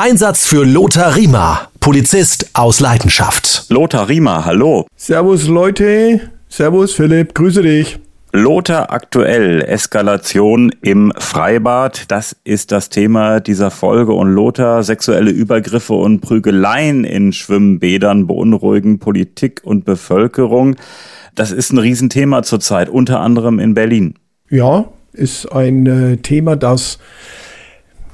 Einsatz für Lothar Riemer, Polizist aus Leidenschaft. Lothar Riemer, hallo. Servus Leute. Servus Philipp, grüße dich. Lothar aktuell, Eskalation im Freibad, das ist das Thema dieser Folge und Lothar, sexuelle Übergriffe und Prügeleien in Schwimmbädern beunruhigen Politik und Bevölkerung. Das ist ein Riesenthema zurzeit, unter anderem in Berlin. Ja, ist ein äh, Thema, das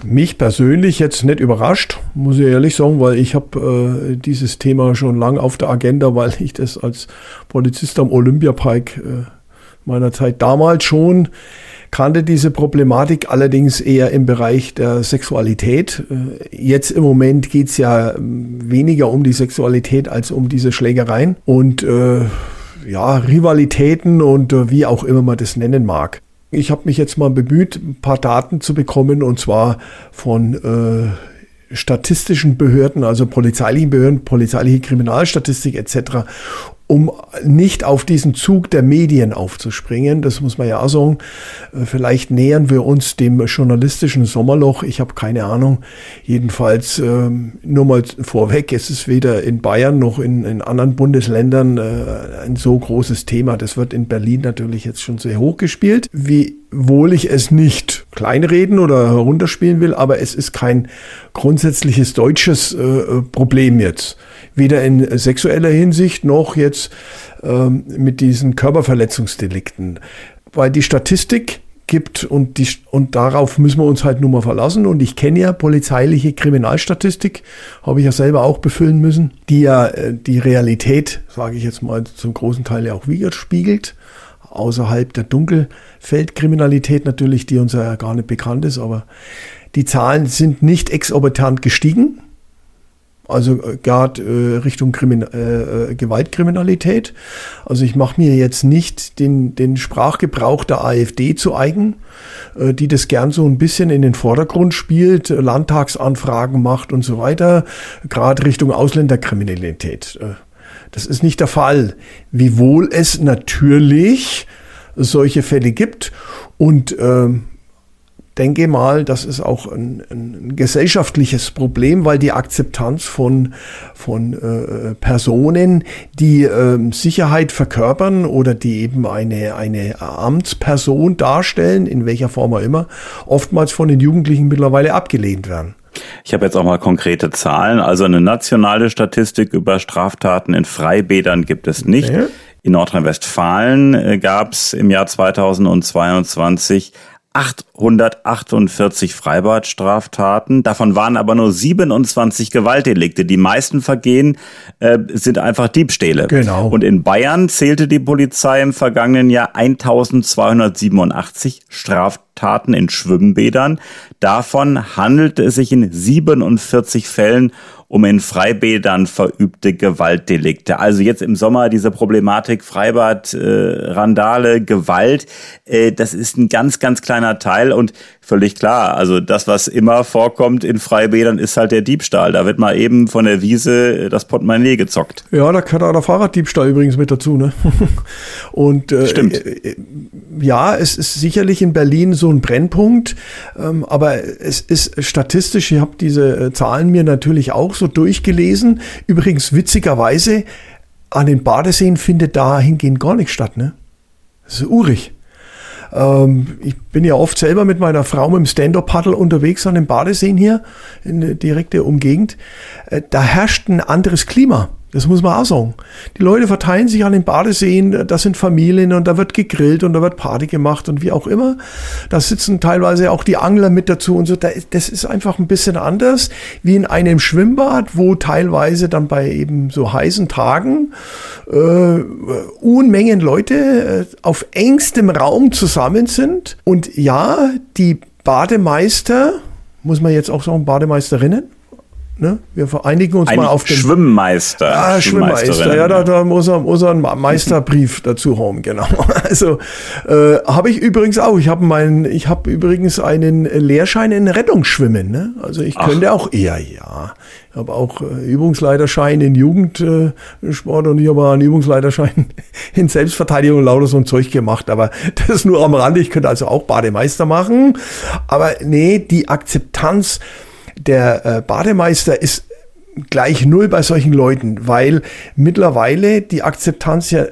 mich persönlich jetzt nicht überrascht, muss ich ehrlich sagen, weil ich habe äh, dieses Thema schon lange auf der Agenda, weil ich das als Polizist am Olympiapark äh, meiner Zeit damals schon kannte diese Problematik allerdings eher im Bereich der Sexualität. Äh, jetzt im Moment geht's ja ähm, weniger um die Sexualität als um diese Schlägereien und äh, ja, Rivalitäten und äh, wie auch immer man das nennen mag. Ich habe mich jetzt mal bemüht, ein paar Daten zu bekommen und zwar von äh, statistischen Behörden, also polizeilichen Behörden, polizeiliche Kriminalstatistik etc um nicht auf diesen Zug der Medien aufzuspringen, das muss man ja auch sagen, äh, vielleicht nähern wir uns dem journalistischen Sommerloch, ich habe keine Ahnung. Jedenfalls ähm, nur mal vorweg, es ist weder in Bayern noch in, in anderen Bundesländern äh, ein so großes Thema. Das wird in Berlin natürlich jetzt schon sehr hoch gespielt, wiewohl ich es nicht kleinreden oder herunterspielen will, aber es ist kein grundsätzliches deutsches äh, Problem jetzt weder in sexueller Hinsicht noch jetzt ähm, mit diesen Körperverletzungsdelikten. Weil die Statistik gibt und, die, und darauf müssen wir uns halt nur mal verlassen. Und ich kenne ja polizeiliche Kriminalstatistik, habe ich ja selber auch befüllen müssen, die ja äh, die Realität, sage ich jetzt mal, zum großen Teil ja auch widerspiegelt. Außerhalb der Dunkelfeldkriminalität natürlich, die uns ja gar nicht bekannt ist, aber die Zahlen sind nicht exorbitant gestiegen. Also äh, gerade äh, Richtung Krimin äh, äh, Gewaltkriminalität. Also ich mache mir jetzt nicht den, den Sprachgebrauch der AfD zu eigen, äh, die das gern so ein bisschen in den Vordergrund spielt, Landtagsanfragen macht und so weiter, gerade Richtung Ausländerkriminalität. Äh, das ist nicht der Fall. Wiewohl es natürlich solche Fälle gibt und äh, denke mal, das ist auch ein, ein gesellschaftliches Problem, weil die Akzeptanz von, von äh, Personen, die äh, Sicherheit verkörpern oder die eben eine, eine Amtsperson darstellen, in welcher Form auch immer, oftmals von den Jugendlichen mittlerweile abgelehnt werden. Ich habe jetzt auch mal konkrete Zahlen. Also eine nationale Statistik über Straftaten in Freibädern gibt es nicht. Okay. In Nordrhein-Westfalen äh, gab es im Jahr 2022 848 Freibadstraftaten. Davon waren aber nur 27 Gewaltdelikte. Die meisten Vergehen äh, sind einfach Diebstähle. Genau. Und in Bayern zählte die Polizei im vergangenen Jahr 1287 Straftaten in Schwimmbädern. Davon handelte es sich in 47 Fällen um in Freibädern verübte Gewaltdelikte. Also jetzt im Sommer diese Problematik Freibad, äh, Randale, Gewalt, äh, das ist ein ganz, ganz kleiner Teil und völlig klar. Also das, was immer vorkommt in Freibädern, ist halt der Diebstahl. Da wird mal eben von der Wiese das Portemonnaie gezockt. Ja, da gehört auch der Fahrraddiebstahl übrigens mit dazu. Ne? Und äh, Stimmt. Äh, ja, es ist sicherlich in Berlin so ein Brennpunkt, ähm, aber es ist statistisch, ich habe diese äh, Zahlen mir natürlich auch so durchgelesen. Übrigens witzigerweise, an den Badeseen findet dahingehend gar nichts statt. Ne? Das ist urig. Ähm, ich bin ja oft selber mit meiner Frau mit dem Stand-Up-Paddle unterwegs an den Badeseen hier in der direkten Umgegend. Äh, da herrscht ein anderes Klima. Das muss man auch sagen. Die Leute verteilen sich an den Badeseen, das sind Familien und da wird gegrillt und da wird Party gemacht und wie auch immer. Da sitzen teilweise auch die Angler mit dazu und so. Das ist einfach ein bisschen anders wie in einem Schwimmbad, wo teilweise dann bei eben so heißen Tagen äh, Unmengen Leute äh, auf engstem Raum zusammen sind. Und ja, die Bademeister, muss man jetzt auch sagen, Bademeisterinnen, Ne? Wir vereinigen uns Ein mal auf den Schwimmmeister. Ah, Schwimmmeister. Ja, da, da muss er, muss er einen Meisterbrief dazu haben, genau. Also äh, habe ich übrigens auch. Ich habe meinen, ich habe übrigens einen Lehrschein in Rettungsschwimmen. Ne? Also ich Ach. könnte auch eher, ja. Ich habe auch äh, Übungsleiterschein in Jugendsport und ich habe einen Übungsleiterschein in Selbstverteidigung und lauter so ein Zeug gemacht. Aber das ist nur am Rande. Ich könnte also auch Bademeister machen. Aber nee, die Akzeptanz der äh, Bademeister ist gleich null bei solchen Leuten, weil mittlerweile die Akzeptanz ja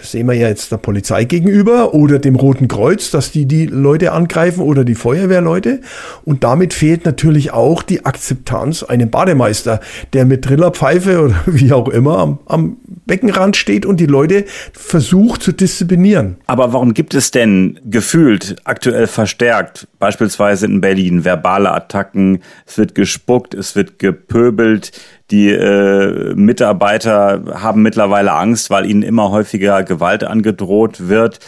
sehen wir ja jetzt der Polizei gegenüber oder dem Roten Kreuz, dass die die Leute angreifen oder die Feuerwehrleute. Und damit fehlt natürlich auch die Akzeptanz einem Bademeister, der mit Trillerpfeife oder wie auch immer am, am Beckenrand steht und die Leute versucht zu disziplinieren. Aber warum gibt es denn gefühlt aktuell verstärkt, beispielsweise in Berlin, verbale Attacken, es wird gespuckt, es wird gepöbelt, die äh, Mitarbeiter haben mittlerweile Angst, weil ihnen immer häufiger Gewalt angedroht wird.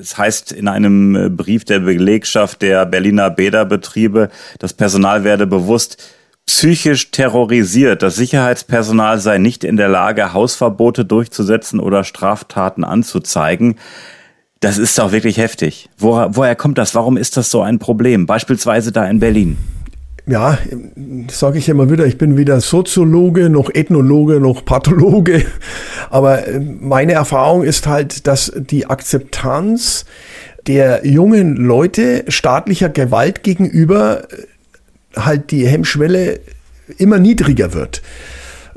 Es heißt in einem Brief der Belegschaft der Berliner Bäderbetriebe, das Personal werde bewusst psychisch terrorisiert. Das Sicherheitspersonal sei nicht in der Lage, Hausverbote durchzusetzen oder Straftaten anzuzeigen. Das ist doch wirklich heftig. Woher, woher kommt das? Warum ist das so ein Problem? Beispielsweise da in Berlin ja, sage ich immer wieder, ich bin weder Soziologe noch Ethnologe noch Pathologe, aber äh, meine Erfahrung ist halt, dass die Akzeptanz der jungen Leute staatlicher Gewalt gegenüber äh, halt die Hemmschwelle immer niedriger wird.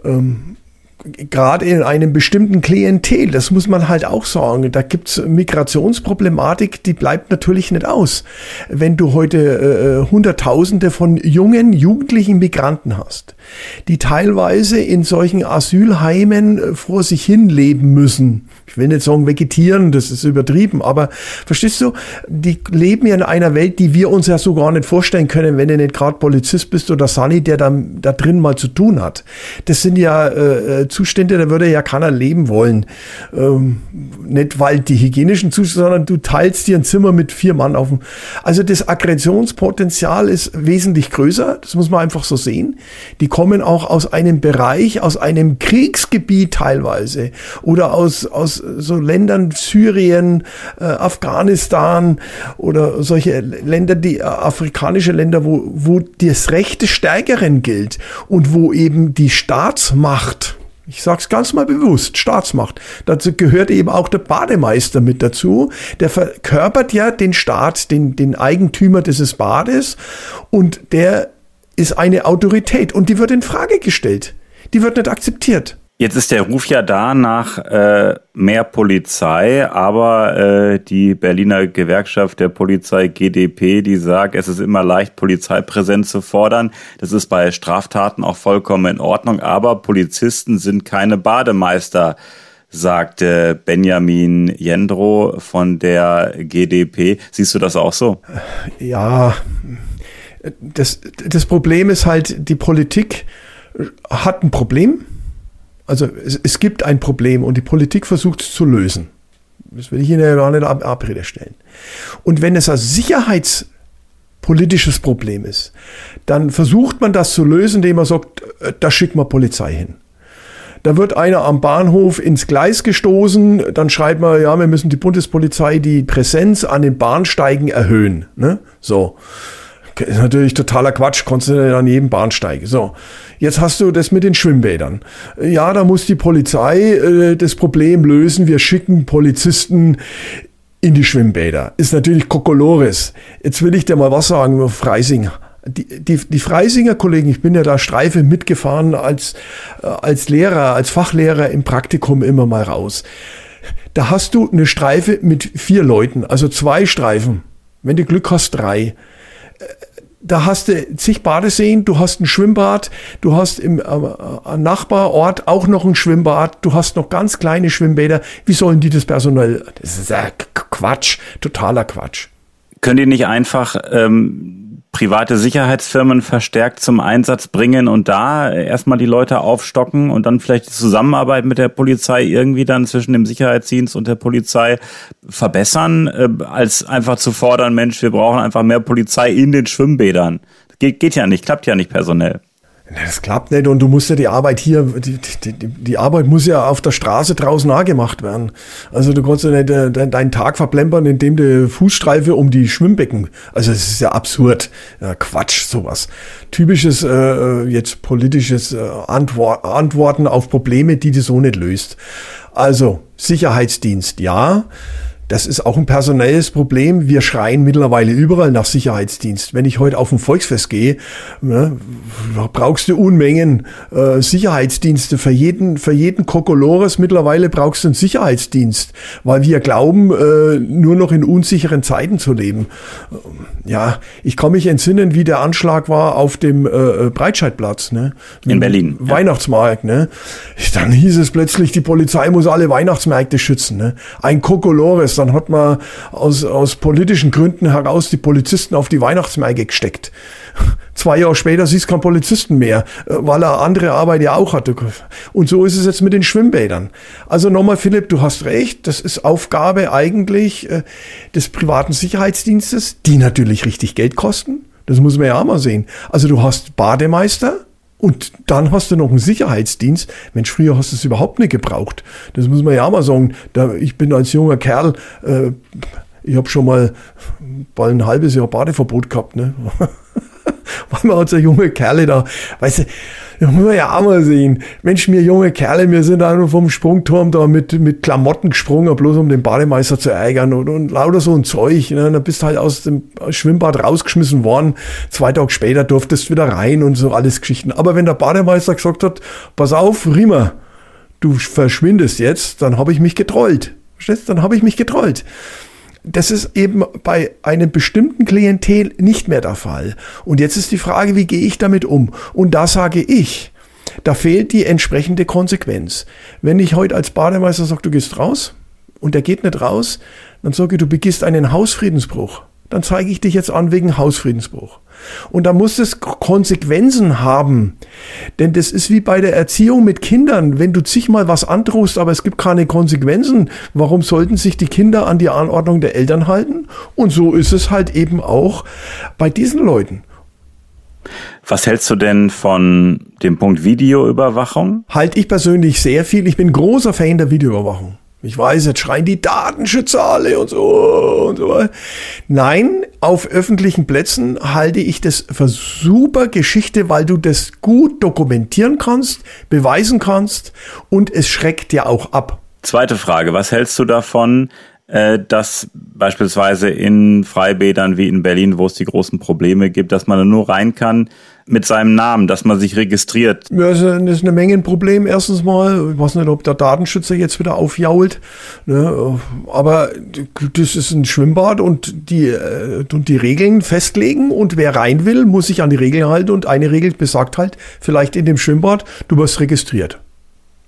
Ähm, gerade in einem bestimmten Klientel, das muss man halt auch sagen, da gibt's Migrationsproblematik, die bleibt natürlich nicht aus. Wenn du heute äh, äh, Hunderttausende von jungen, jugendlichen Migranten hast, die teilweise in solchen Asylheimen äh, vor sich hin leben müssen, ich will nicht sagen vegetieren, das ist übertrieben, aber verstehst du, die leben ja in einer Welt, die wir uns ja so gar nicht vorstellen können, wenn du nicht gerade Polizist bist oder Sunny, der da, da drin mal zu tun hat. Das sind ja äh, äh Zustände, da würde ja keiner leben wollen. Ähm, nicht weil die hygienischen Zustände, sondern du teilst dir ein Zimmer mit vier Mann auf dem. Also das Aggressionspotenzial ist wesentlich größer, das muss man einfach so sehen. Die kommen auch aus einem Bereich, aus einem Kriegsgebiet teilweise oder aus, aus so Ländern Syrien, äh, Afghanistan oder solche Länder, die äh, afrikanische Länder, wo, wo das Recht des Stärkeren gilt und wo eben die Staatsmacht ich sage es ganz mal bewusst, Staatsmacht. Dazu gehört eben auch der Bademeister mit dazu. Der verkörpert ja den Staat, den, den Eigentümer dieses Bades und der ist eine Autorität und die wird in Frage gestellt. Die wird nicht akzeptiert. Jetzt ist der Ruf ja da nach äh, mehr Polizei, aber äh, die Berliner Gewerkschaft der Polizei GDP, die sagt, es ist immer leicht, Polizeipräsenz zu fordern. Das ist bei Straftaten auch vollkommen in Ordnung, aber Polizisten sind keine Bademeister, sagte Benjamin Jendro von der GDP. Siehst du das auch so? Ja, das, das Problem ist halt, die Politik hat ein Problem also es, es gibt ein Problem und die Politik versucht es zu lösen. Das will ich Ihnen ja gar nicht ab Abrede stellen. Und wenn es ein sicherheitspolitisches Problem ist, dann versucht man das zu lösen, indem man sagt, äh, da schickt man Polizei hin. Da wird einer am Bahnhof ins Gleis gestoßen, dann schreibt man, ja, wir müssen die Bundespolizei die Präsenz an den Bahnsteigen erhöhen. Ne? So. Ist natürlich totaler Quatsch, konntest du an jedem Bahnsteig. So, jetzt hast du das mit den Schwimmbädern. Ja, da muss die Polizei äh, das Problem lösen. Wir schicken Polizisten in die Schwimmbäder. Ist natürlich Kokolores. Jetzt will ich dir mal was sagen über Freising. Die, die, die Freisinger Kollegen, ich bin ja da Streife mitgefahren als, äh, als Lehrer, als Fachlehrer im Praktikum immer mal raus. Da hast du eine Streife mit vier Leuten, also zwei Streifen. Wenn du Glück hast, drei da hast du zig Badeseen, du hast ein Schwimmbad, du hast im äh, Nachbarort auch noch ein Schwimmbad, du hast noch ganz kleine Schwimmbäder. Wie sollen die das Personal? Das ist ja Quatsch, totaler Quatsch. Können die nicht einfach ähm, private Sicherheitsfirmen verstärkt zum Einsatz bringen und da erstmal die Leute aufstocken und dann vielleicht die Zusammenarbeit mit der Polizei irgendwie dann zwischen dem Sicherheitsdienst und der Polizei verbessern, äh, als einfach zu fordern, Mensch, wir brauchen einfach mehr Polizei in den Schwimmbädern. Geht, geht ja nicht, klappt ja nicht personell. Das klappt nicht und du musst ja die Arbeit hier, die, die, die Arbeit muss ja auf der Straße draußen nachgemacht werden. Also du kannst ja nicht äh, deinen Tag verplempern, indem du Fußstreife um die Schwimmbecken. Also es ist ja absurd. Ja, Quatsch, sowas. Typisches äh, äh jetzt politisches äh, Antwort, Antworten auf Probleme, die du so nicht löst. Also Sicherheitsdienst, ja. Das ist auch ein personelles Problem. Wir schreien mittlerweile überall nach Sicherheitsdienst. Wenn ich heute auf ein Volksfest gehe, ne, brauchst du Unmengen äh, Sicherheitsdienste. Für jeden, für jeden Kokolores mittlerweile brauchst du einen Sicherheitsdienst, weil wir glauben, äh, nur noch in unsicheren Zeiten zu leben. Ja, ich kann mich entsinnen, wie der Anschlag war auf dem äh, äh Breitscheidplatz. Ne? In Berlin. Weihnachtsmarkt. Ja. Ne? Dann hieß es plötzlich, die Polizei muss alle Weihnachtsmärkte schützen. Ne? Ein Kokolores dann hat man aus, aus politischen Gründen heraus die Polizisten auf die Weihnachtsmärkte gesteckt. Zwei Jahre später siehst du keinen Polizisten mehr, äh, weil er andere Arbeit ja auch hatte. Und so ist es jetzt mit den Schwimmbädern. Also nochmal, Philipp, du hast recht. Das ist Aufgabe eigentlich äh, des privaten Sicherheitsdienstes, die natürlich richtig Geld kosten. Das muss man ja auch mal sehen. Also du hast Bademeister, und dann hast du noch einen Sicherheitsdienst. Mensch, früher hast du es überhaupt nicht gebraucht. Das muss man ja auch mal sagen. Da, ich bin als junger Kerl, äh, ich habe schon mal bald ein halbes Jahr Badeverbot gehabt. Ne? Man hat so junge Kerle da, weißt du, das muss man ja auch mal sehen. Mensch, wir junge Kerle, wir sind da nur vom Sprungturm da mit, mit Klamotten gesprungen, bloß um den Bademeister zu ärgern und, und lauter so ein Zeug. Ne? Dann bist du halt aus dem Schwimmbad rausgeschmissen worden. Zwei Tage später durftest du wieder rein und so alles Geschichten. Aber wenn der Bademeister gesagt hat, pass auf, Riemer, du verschwindest jetzt, dann habe ich mich getrollt. Verstehst? Dann habe ich mich getrollt das ist eben bei einem bestimmten Klientel nicht mehr der Fall. Und jetzt ist die Frage, wie gehe ich damit um? Und da sage ich, da fehlt die entsprechende Konsequenz. Wenn ich heute als Bademeister sage, du gehst raus und der geht nicht raus, dann sage ich, du begehst einen Hausfriedensbruch. Dann zeige ich dich jetzt an wegen Hausfriedensbruch. Und da muss es Konsequenzen haben. Denn das ist wie bei der Erziehung mit Kindern. Wenn du zigmal was androhst, aber es gibt keine Konsequenzen, warum sollten sich die Kinder an die Anordnung der Eltern halten? Und so ist es halt eben auch bei diesen Leuten. Was hältst du denn von dem Punkt Videoüberwachung? Halte ich persönlich sehr viel. Ich bin großer Fan der Videoüberwachung. Ich weiß, jetzt schreien die Datenschützer alle und so und so. Nein, auf öffentlichen Plätzen halte ich das für super Geschichte, weil du das gut dokumentieren kannst, beweisen kannst und es schreckt ja auch ab. Zweite Frage, was hältst du davon, äh, dass beispielsweise in Freibädern wie in Berlin, wo es die großen Probleme gibt, dass man da nur rein kann, mit seinem Namen, dass man sich registriert. Ja, das ist eine Menge ein Problem. Erstens mal, ich weiß nicht, ob der Datenschützer jetzt wieder aufjault, ne? aber das ist ein Schwimmbad und die, äh, und die Regeln festlegen und wer rein will, muss sich an die Regeln halten und eine Regel besagt halt, vielleicht in dem Schwimmbad, du wirst registriert.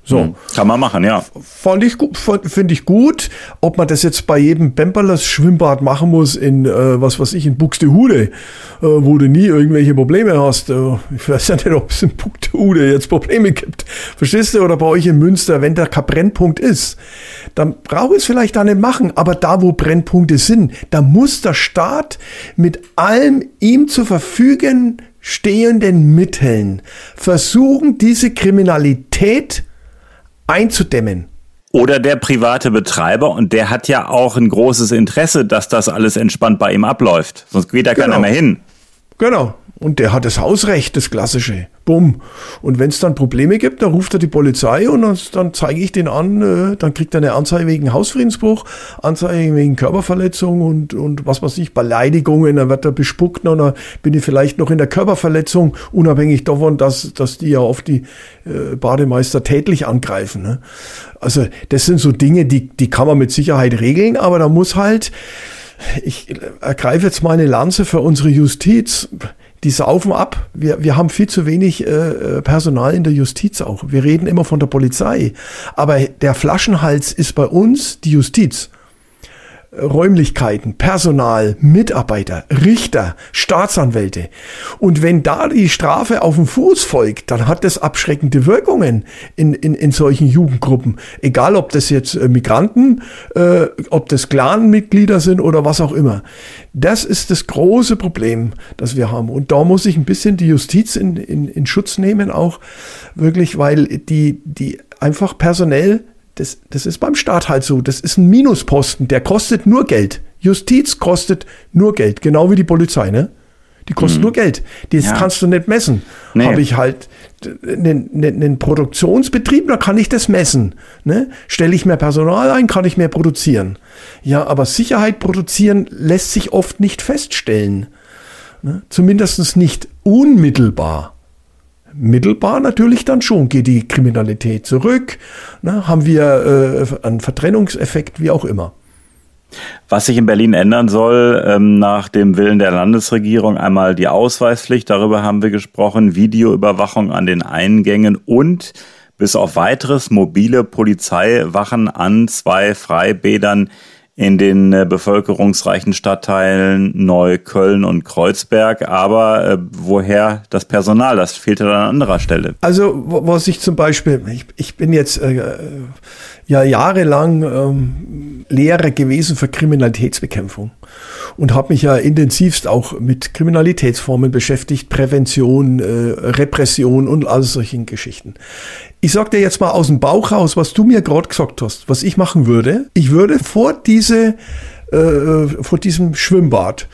So. Hm. Kann man machen, ja. Fand ich gut, finde ich gut. Ob man das jetzt bei jedem Bemperlers Schwimmbad machen muss in, äh, was weiß ich, in Buxtehude, äh, wo du nie irgendwelche Probleme hast. Äh, ich weiß ja nicht, ob es in Buxtehude jetzt Probleme gibt. Verstehst du? Oder bei euch in Münster, wenn da kein Brennpunkt ist, dann braucht es vielleicht da nicht machen. Aber da, wo Brennpunkte sind, da muss der Staat mit allem ihm zur Verfügung stehenden Mitteln versuchen, diese Kriminalität einzudämmen. Oder der private Betreiber und der hat ja auch ein großes Interesse, dass das alles entspannt bei ihm abläuft. Sonst geht da genau. keiner mehr hin. Genau. Und der hat das Hausrecht, das klassische. Bumm. Und wenn es dann Probleme gibt, dann ruft er die Polizei und dann, dann zeige ich den an, äh, dann kriegt er eine Anzeige wegen Hausfriedensbruch, Anzeige wegen Körperverletzung und, und was weiß ich, Beleidigungen, dann wird er bespuckt und dann bin ich vielleicht noch in der Körperverletzung, unabhängig davon, dass, dass die ja oft die äh, Bademeister tätlich angreifen. Ne? Also das sind so Dinge, die, die kann man mit Sicherheit regeln, aber da muss halt, ich ergreife jetzt mal eine Lanze für unsere Justiz die saufen ab. Wir, wir haben viel zu wenig äh, äh, Personal in der Justiz auch. Wir reden immer von der Polizei. Aber der Flaschenhals ist bei uns die Justiz. Räumlichkeiten, Personal, Mitarbeiter, Richter, Staatsanwälte. Und wenn da die Strafe auf den Fuß folgt, dann hat das abschreckende Wirkungen in, in, in solchen Jugendgruppen. Egal, ob das jetzt äh, Migranten, äh, ob das Clanmitglieder sind oder was auch immer. Das ist das große Problem, das wir haben. Und da muss ich ein bisschen die Justiz in, in, in Schutz nehmen, auch wirklich, weil die, die einfach personell das, das ist beim Staat halt so. Das ist ein Minusposten, der kostet nur Geld. Justiz kostet nur Geld, genau wie die Polizei, ne? Die kosten Mhm. nur Geld. Das Ja. kannst du nicht messen. Nee. Habe ich halt einen, einen, einen Produktionsbetrieb, da kann ich das messen. Ne? Stelle ich mehr Personal ein, kann ich mehr produzieren. Ja, aber Sicherheit produzieren lässt sich oft nicht feststellen. Ne? Zumindest nicht unmittelbar. Mittelbar natürlich dann schon. Geht die Kriminalität zurück? Ne? Haben wir äh, einen Vertrennungseffekt, wie auch immer. Was sich in Berlin ändern soll, ähm, nach dem Willen der Landesregierung, einmal die Ausweispflicht, darüber haben wir gesprochen, Videoüberwachung an den Eingängen und bis auf weiteres mobile Polizeiwachen an zwei Freibädern in den äh, bevölkerungsreichen Stadtteilen Neukölln und Kreuzberg. Aber äh, woher das Personal? Das fehlt ja an anderer Stelle. Also, was ich zum Beispiel, ich, ich bin jetzt äh, ja jahrelang ähm, Lehrer gewesen für Kriminalitätsbekämpfung und habe mich ja intensivst auch mit Kriminalitätsformen beschäftigt, Prävention, äh, Repression und all solchen Geschichten. Ich sag dir jetzt mal aus dem Bauch raus, was du mir gerade gesagt hast, was ich machen würde. Ich würde vor diese, äh, vor diesem Schwimmbad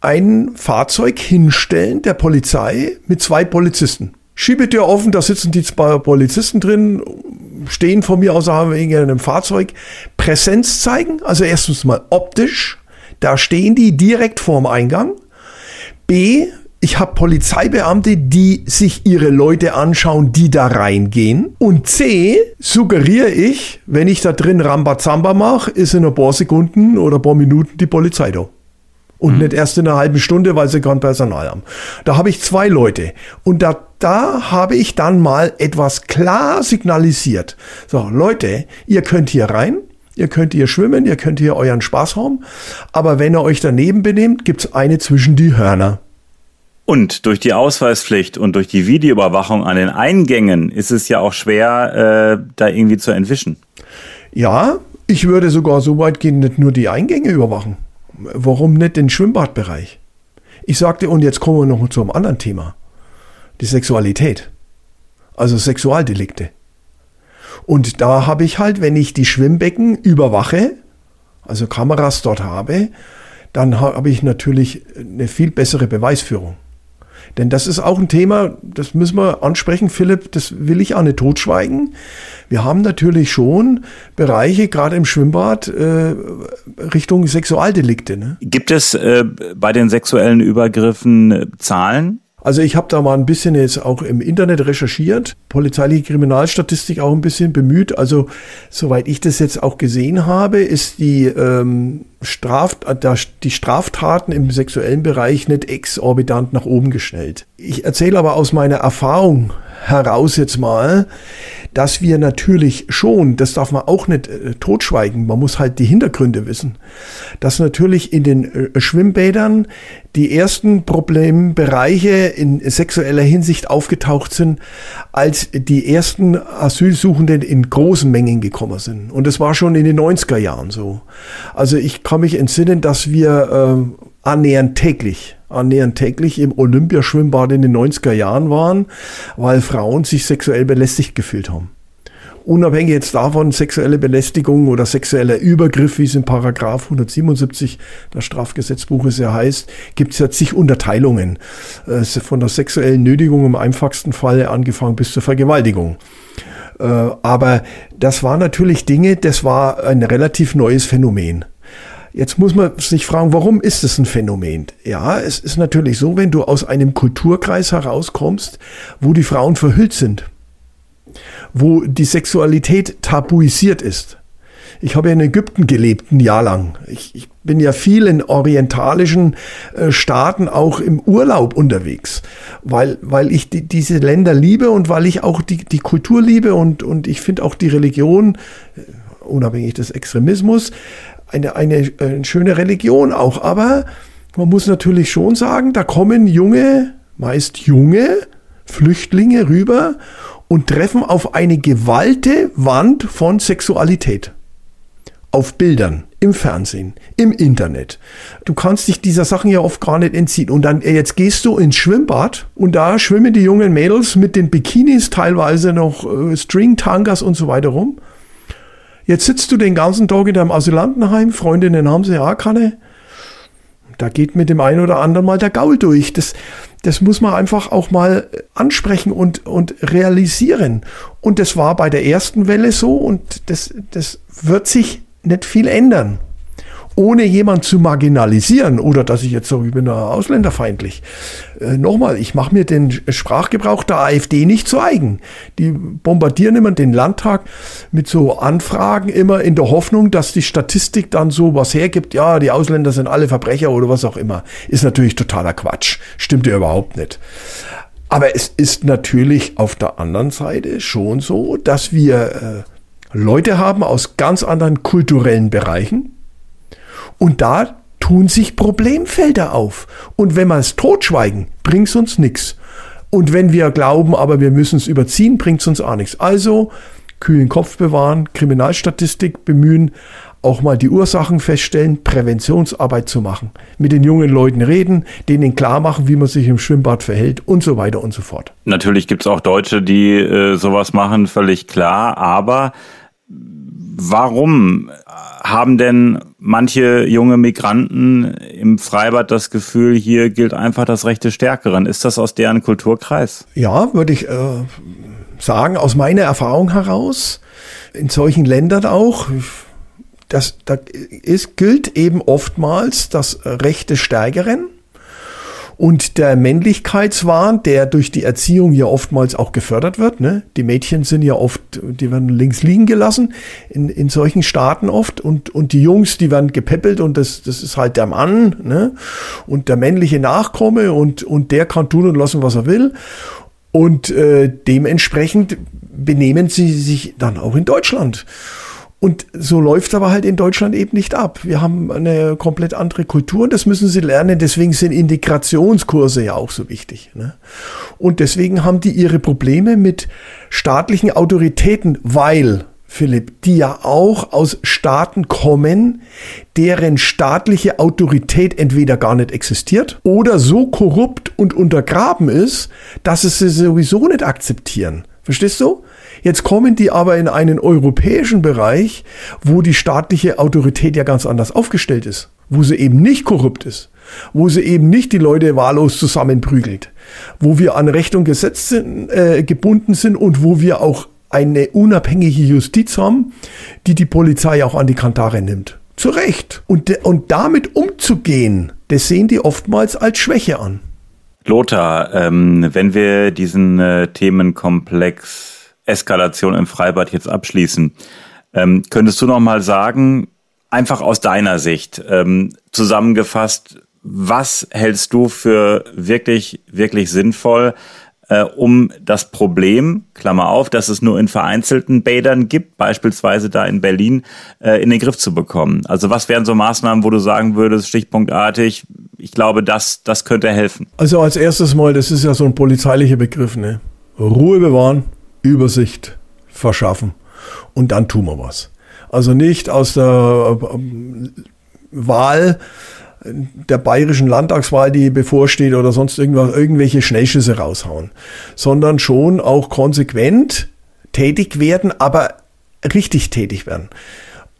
ein Fahrzeug hinstellen der Polizei mit zwei Polizisten. Schiebetür offen, da sitzen die zwei Polizisten drin, stehen von mir haben wir in einem Fahrzeug. Präsenz zeigen, also erstens mal optisch, da stehen die direkt vorm Eingang. B, ich habe Polizeibeamte, die sich ihre Leute anschauen, die da reingehen. Und C, suggeriere ich, wenn ich da drin Rambazamba mache, ist in ein paar Sekunden oder ein paar Minuten die Polizei da. Und nicht erst in einer halben Stunde, weil sie kein Personal haben. Da habe ich zwei Leute. Und da, da habe ich dann mal etwas klar signalisiert. So, Leute, ihr könnt hier rein, ihr könnt hier schwimmen, ihr könnt hier euren Spaß haben. Aber wenn ihr euch daneben benehmt, gibt's eine zwischen die Hörner. Und durch die Ausweispflicht und durch die Videoüberwachung an den Eingängen ist es ja auch schwer, äh, da irgendwie zu entwischen. Ja, ich würde sogar so weit gehen, nicht nur die Eingänge überwachen. Warum nicht den Schwimmbadbereich? Ich sagte, und jetzt kommen wir noch zu einem anderen Thema. Die Sexualität. Also Sexualdelikte. Und da habe ich halt, wenn ich die Schwimmbecken überwache, also Kameras dort habe, dann ha- habe ich natürlich eine viel bessere Beweisführung. Denn das ist auch ein Thema, das müssen wir ansprechen, Philipp, das will ich auch nicht totschweigen. Wir haben natürlich schon Bereiche, gerade im Schwimmbad, äh, Richtung Sexualdelikte. Ne? Gibt es äh, bei den sexuellen Übergriffen äh, Zahlen? Also ich habe da mal ein bisschen jetzt auch im Internet recherchiert, polizeiliche Kriminalstatistik auch ein bisschen bemüht. Also soweit ich das jetzt auch gesehen habe, ist die, ähm, Straft, die Straftaten im sexuellen Bereich nicht exorbitant nach oben gestellt. Ich erzähle aber aus meiner Erfahrung heraus jetzt mal, dass wir natürlich schon, das darf man auch nicht äh, totschweigen, man muss halt die Hintergründe wissen, dass natürlich in den äh, Schwimmbädern die ersten Problembereiche in sexueller Hinsicht aufgetaucht sind, als die ersten Asylsuchenden in großen Mengen gekommen sind. Und das war schon in den 90er Jahren so. Also ich kann mich entsinnen, dass wir ähm, annähernd täglich, annähernd täglich im Olympiaschwimmbad in den 90er Jahren waren, weil Frauen sich sexuell belästigt gefühlt haben. Unabhängig jetzt davon, sexuelle Belästigung oder sexueller Übergriff, wie es in Paragraph 177 des Strafgesetzbuches ja heißt, gibt es ja zig Unterteilungen. Äh, Von der sexuellen Nötigung im einfachsten Fall angefangen bis zur Vergewaltigung. Äh, Aber das war natürlich Dinge, das war ein relativ neues Phänomen. Jetzt muss man sich fragen, warum ist es ein Phänomen? Ja, es ist natürlich so, wenn du aus einem Kulturkreis herauskommst, wo die Frauen verhüllt sind, wo die Sexualität tabuisiert ist. Ich habe ja in Ägypten gelebt, ein Jahr lang. Ich, ich bin ja viel in orientalischen äh, Staaten auch im Urlaub unterwegs, weil, weil ich die, diese Länder liebe und weil ich auch die, die Kultur liebe und, und ich finde auch die Religion, äh, unabhängig des Extremismus, eine, eine, eine schöne Religion auch. Aber man muss natürlich schon sagen, da kommen junge, meist junge Flüchtlinge rüber und treffen auf eine gewalte Wand von Sexualität. Auf Bildern, im Fernsehen, im Internet. Du kannst dich dieser Sachen ja oft gar nicht entziehen. Und dann, jetzt gehst du ins Schwimmbad und da schwimmen die jungen Mädels mit den Bikinis, teilweise noch äh, String-Tangas und so weiter rum. Jetzt sitzt du den ganzen Tag in deinem Asylantenheim, Freundinnen haben sie ja keine. da geht mit dem einen oder anderen mal der Gaul durch. Das, das muss man einfach auch mal ansprechen und, und realisieren. Und das war bei der ersten Welle so und das, das wird sich nicht viel ändern ohne jemand zu marginalisieren oder dass ich jetzt so, ich bin da ausländerfeindlich. Äh, Nochmal, ich mache mir den Sprachgebrauch der AfD nicht zu eigen. Die bombardieren immer den Landtag mit so Anfragen, immer in der Hoffnung, dass die Statistik dann so was hergibt, ja, die Ausländer sind alle Verbrecher oder was auch immer. Ist natürlich totaler Quatsch. Stimmt ja überhaupt nicht. Aber es ist natürlich auf der anderen Seite schon so, dass wir äh, Leute haben aus ganz anderen kulturellen Bereichen, und da tun sich Problemfelder auf. Und wenn wir es totschweigen, bringt es uns nichts. Und wenn wir glauben, aber wir müssen es überziehen, bringt es uns auch nichts. Also kühlen Kopf bewahren, Kriminalstatistik bemühen, auch mal die Ursachen feststellen, Präventionsarbeit zu machen, mit den jungen Leuten reden, denen klar machen, wie man sich im Schwimmbad verhält und so weiter und so fort. Natürlich gibt es auch Deutsche, die äh, sowas machen, völlig klar, aber warum haben denn manche junge Migranten im Freibad das Gefühl, hier gilt einfach das Recht des Stärkeren? Ist das aus deren Kulturkreis? Ja, würde ich äh, sagen, aus meiner Erfahrung heraus, in solchen Ländern auch, das, das ist, gilt eben oftmals das Recht des Stärkeren. Und der Männlichkeitswahn, der durch die Erziehung ja oftmals auch gefördert wird, ne? die Mädchen sind ja oft, die werden links liegen gelassen, in, in solchen Staaten oft, und, und die Jungs, die werden gepäppelt und das, das ist halt der Mann ne? und der männliche Nachkomme und, und der kann tun und lassen, was er will. Und äh, dementsprechend benehmen sie sich dann auch in Deutschland. Und so läuft aber halt in Deutschland eben nicht ab. Wir haben eine komplett andere Kultur und das müssen sie lernen. Deswegen sind Integrationskurse ja auch so wichtig. Ne? Und deswegen haben die ihre Probleme mit staatlichen Autoritäten, weil, Philipp, die ja auch aus Staaten kommen, deren staatliche Autorität entweder gar nicht existiert oder so korrupt und untergraben ist, dass sie sie sowieso nicht akzeptieren. Verstehst du? Jetzt kommen die aber in einen europäischen Bereich, wo die staatliche Autorität ja ganz anders aufgestellt ist, wo sie eben nicht korrupt ist, wo sie eben nicht die Leute wahllos zusammenprügelt, wo wir an Recht und Gesetz sind, äh, gebunden sind und wo wir auch eine unabhängige Justiz haben, die die Polizei auch an die Kantare nimmt. Zu Recht. Und, und damit umzugehen, das sehen die oftmals als Schwäche an. Lothar, ähm, wenn wir diesen äh, Themenkomplex Eskalation im Freibad jetzt abschließen. Ähm, könntest du noch mal sagen, einfach aus deiner Sicht ähm, zusammengefasst, was hältst du für wirklich, wirklich sinnvoll, äh, um das Problem, Klammer auf, dass es nur in vereinzelten Bädern gibt, beispielsweise da in Berlin, äh, in den Griff zu bekommen? Also was wären so Maßnahmen, wo du sagen würdest, stichpunktartig, ich glaube, das, das könnte helfen? Also als erstes mal, das ist ja so ein polizeilicher Begriff, ne? Ruhe bewahren, Übersicht verschaffen und dann tun wir was. Also nicht aus der ähm, Wahl der bayerischen Landtagswahl, die bevorsteht oder sonst irgendwas, irgendwelche Schnellschüsse raushauen, sondern schon auch konsequent tätig werden, aber richtig tätig werden.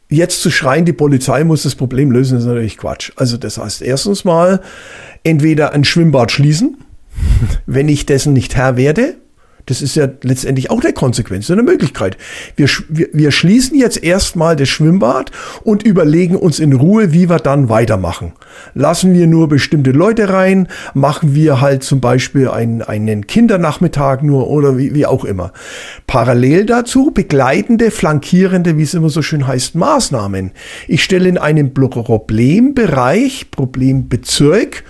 Jetzt zu schreien, die Polizei muss das Problem lösen, ist natürlich Quatsch. Also das heißt erstens mal entweder ein Schwimmbad schließen, wenn ich dessen nicht Herr werde, das ist ja letztendlich auch der Konsequenz, eine Möglichkeit. Wir, wir, wir schließen jetzt erstmal das Schwimmbad und überlegen uns in Ruhe, wie wir dann weitermachen. Lassen wir nur bestimmte Leute rein, machen wir halt zum Beispiel einen, einen Kindernachmittag nur oder wie, wie auch immer. Parallel dazu begleitende, flankierende, wie es immer so schön heißt, Maßnahmen. Ich stelle in einem Problembereich, Problembezirk,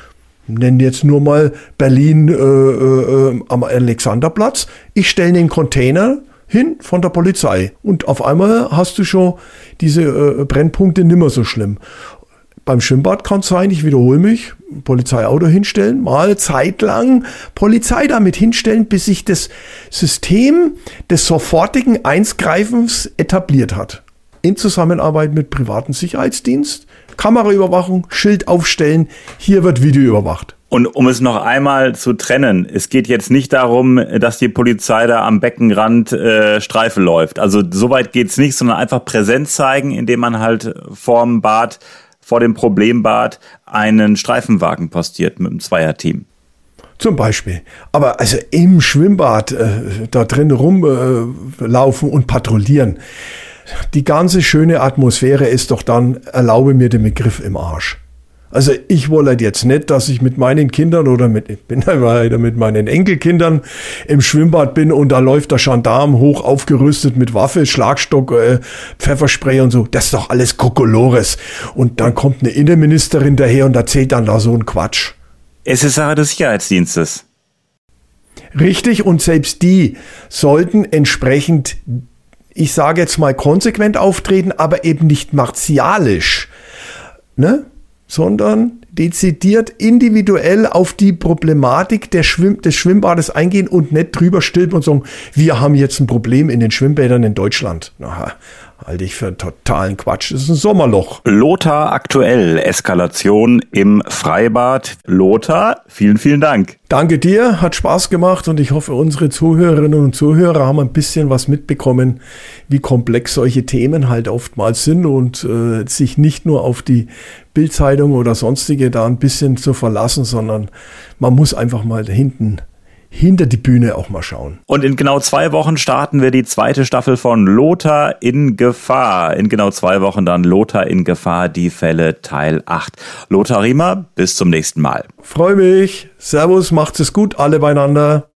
nennen jetzt nur mal Berlin äh, äh, am Alexanderplatz. Ich stelle den Container hin von der Polizei und auf einmal hast du schon diese äh, Brennpunkte nimmer so schlimm. Beim Schwimmbad kann es sein, ich wiederhole mich, Polizeiauto hinstellen, mal zeitlang Polizei damit hinstellen, bis sich das System des sofortigen Einsgreifens etabliert hat. In Zusammenarbeit mit privaten Sicherheitsdienst, Kameraüberwachung, Schild aufstellen, hier wird Video überwacht. Und um es noch einmal zu trennen, es geht jetzt nicht darum, dass die Polizei da am Beckenrand äh, Streife läuft. Also soweit geht's nicht, sondern einfach Präsenz zeigen, indem man halt vorm Bad vor dem Problembad einen Streifenwagen postiert mit einem Zweierteam. Zum Beispiel. Aber also im Schwimmbad äh, da drin rumlaufen äh, und patrouillieren. Die ganze schöne Atmosphäre ist doch dann, erlaube mir den Begriff im Arsch. Also ich wollte jetzt nicht, dass ich mit meinen Kindern oder mit, ich bin weiter mit meinen Enkelkindern im Schwimmbad bin und da läuft der Gendarm hoch aufgerüstet mit Waffe, Schlagstock, äh, Pfefferspray und so. Das ist doch alles Kokolores. Und dann kommt eine Innenministerin daher und erzählt dann da so einen Quatsch. Es ist Sache des Sicherheitsdienstes. Richtig, und selbst die sollten entsprechend, ich sage jetzt mal, konsequent auftreten, aber eben nicht martialisch. Ne? sondern dezidiert individuell auf die Problematik der Schwimm des Schwimmbades eingehen und nicht drüber stülpen und sagen, wir haben jetzt ein Problem in den Schwimmbädern in Deutschland. Aha, halte ich für totalen Quatsch. Das ist ein Sommerloch. Lothar aktuell, Eskalation im Freibad. Lothar, vielen, vielen Dank. Danke dir, hat Spaß gemacht und ich hoffe, unsere Zuhörerinnen und Zuhörer haben ein bisschen was mitbekommen, wie komplex solche Themen halt oftmals sind und äh, sich nicht nur auf die Bildzeitung oder sonstige da ein bisschen zu verlassen, sondern man muss einfach mal hinten hinter die Bühne auch mal schauen. Und in genau zwei Wochen starten wir die zweite Staffel von Lothar in Gefahr. In genau zwei Wochen dann Lothar in Gefahr, die Fälle Teil 8. Lothar Riemer, bis zum nächsten Mal. Freue mich. Servus, macht's es gut, alle beieinander.